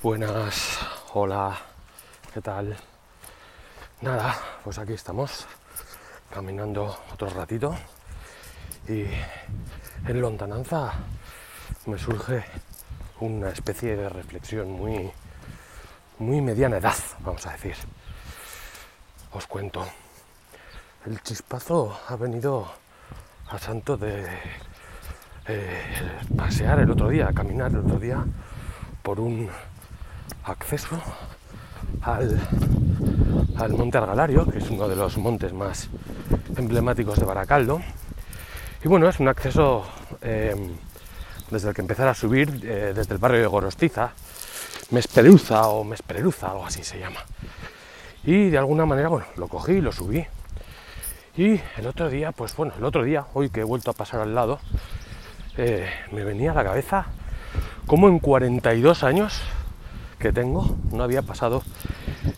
Buenas, hola, ¿qué tal? Nada, pues aquí estamos, caminando otro ratito y en lontananza me surge una especie de reflexión muy, muy mediana edad, vamos a decir. Os cuento, el chispazo ha venido a santo de eh, pasear el otro día, caminar el otro día por un acceso al, al Monte Argalario, que es uno de los montes más emblemáticos de Baracaldo. Y bueno, es un acceso eh, desde el que empezar a subir eh, desde el barrio de Gorostiza, Mesperuza o Mesperuza, algo así se llama. Y de alguna manera, bueno, lo cogí y lo subí. Y el otro día, pues bueno, el otro día, hoy que he vuelto a pasar al lado, eh, me venía a la cabeza como en 42 años que tengo no había pasado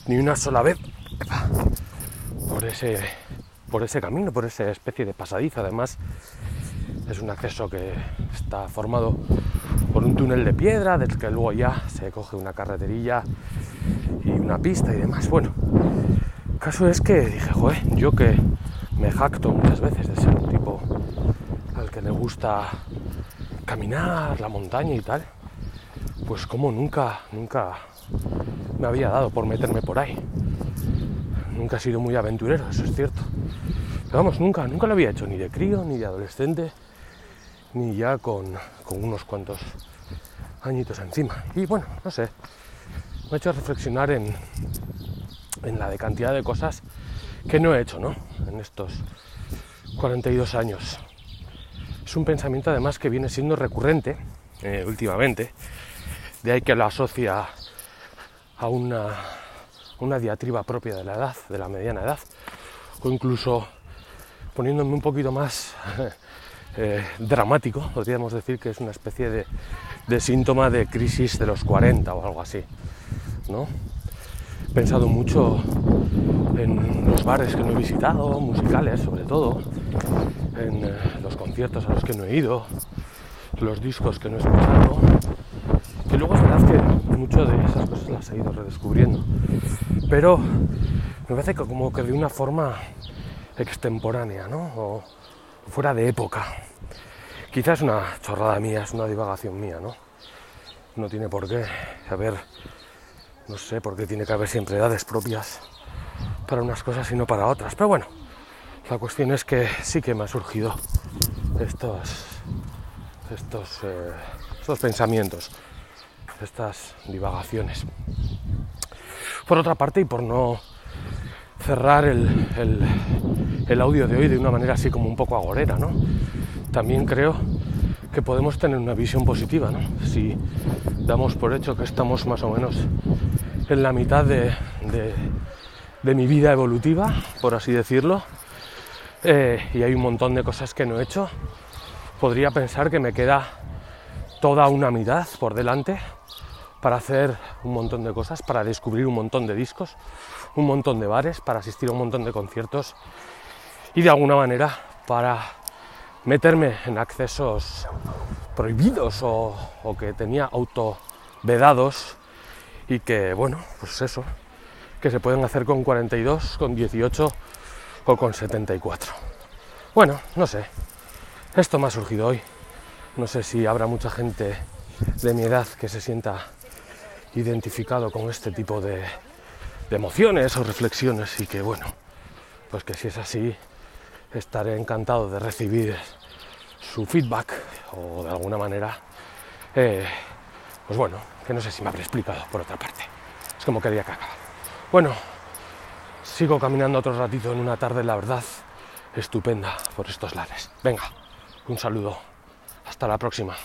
ni una sola vez por ese, por ese camino, por esa especie de pasadiza. Además, es un acceso que está formado por un túnel de piedra, del que luego ya se coge una carreterilla y una pista y demás. Bueno, caso es que dije, joder, yo que me jacto muchas veces de ser un tipo al que le gusta caminar, la montaña y tal, pues como nunca, nunca me había dado por meterme por ahí. Nunca he sido muy aventurero, eso es cierto. Pero vamos, nunca, nunca lo había hecho, ni de crío, ni de adolescente, ni ya con, con unos cuantos añitos encima. Y bueno, no sé, me ha hecho reflexionar en, en la cantidad de cosas que no he hecho, ¿no? En estos 42 años. Es un pensamiento además que viene siendo recurrente eh, últimamente de ahí que lo asocia a una, una diatriba propia de la edad, de la mediana edad, o incluso poniéndome un poquito más eh, dramático, podríamos decir que es una especie de, de, síntoma de crisis de los 40 o algo así. ¿no? He pensado mucho en los bares que no he visitado, musicales sobre todo, en eh, los conciertos a los que no he ido, los discos que no he escuchado, luego es que muchas de esas cosas las he ido redescubriendo, pero me parece que como que de una forma extemporánea, ¿no? O fuera de época. Quizás es una chorrada mía, es una divagación mía, ¿no? No tiene por qué haber, no sé por qué tiene que haber siempre edades propias para unas cosas y no para otras. Pero bueno, la cuestión es que sí que me han surgido estos, estos, eh, estos pensamientos estas divagaciones. Por otra parte, y por no cerrar el, el, audio de hoy de una manera así como un poco agorera, ¿no? También creo que podemos tener una visión positiva, ¿no? Si damos por hecho que estamos más o menos en la mitad de, de, de mi vida evolutiva, por así decirlo, eh, y hay un montón de cosas que no he hecho, podría pensar que me queda toda una mitad por delante para hacer un montón de cosas, para descubrir un montón de discos, un montón de bares, para asistir a un montón de conciertos y de alguna manera para meterme en accesos prohibidos o, que tenía auto vedados y que, bueno, pues eso, que se pueden hacer con 42, con 18 o con 74. Bueno, no sé, esto me ha surgido hoy. No sé si habrá mucha gente de mi edad que se sienta identificado con este tipo de, emociones o reflexiones y que bueno, pues que si es así, estaré encantado de recibir su feedback o de alguna manera, eh, pues bueno, que no sé si me habré explicado por otra parte. Es como quería que. Bueno, sigo caminando otro ratito en una tarde, la verdad, estupenda por estos lares. Venga, un saludo. Hasta la próxima.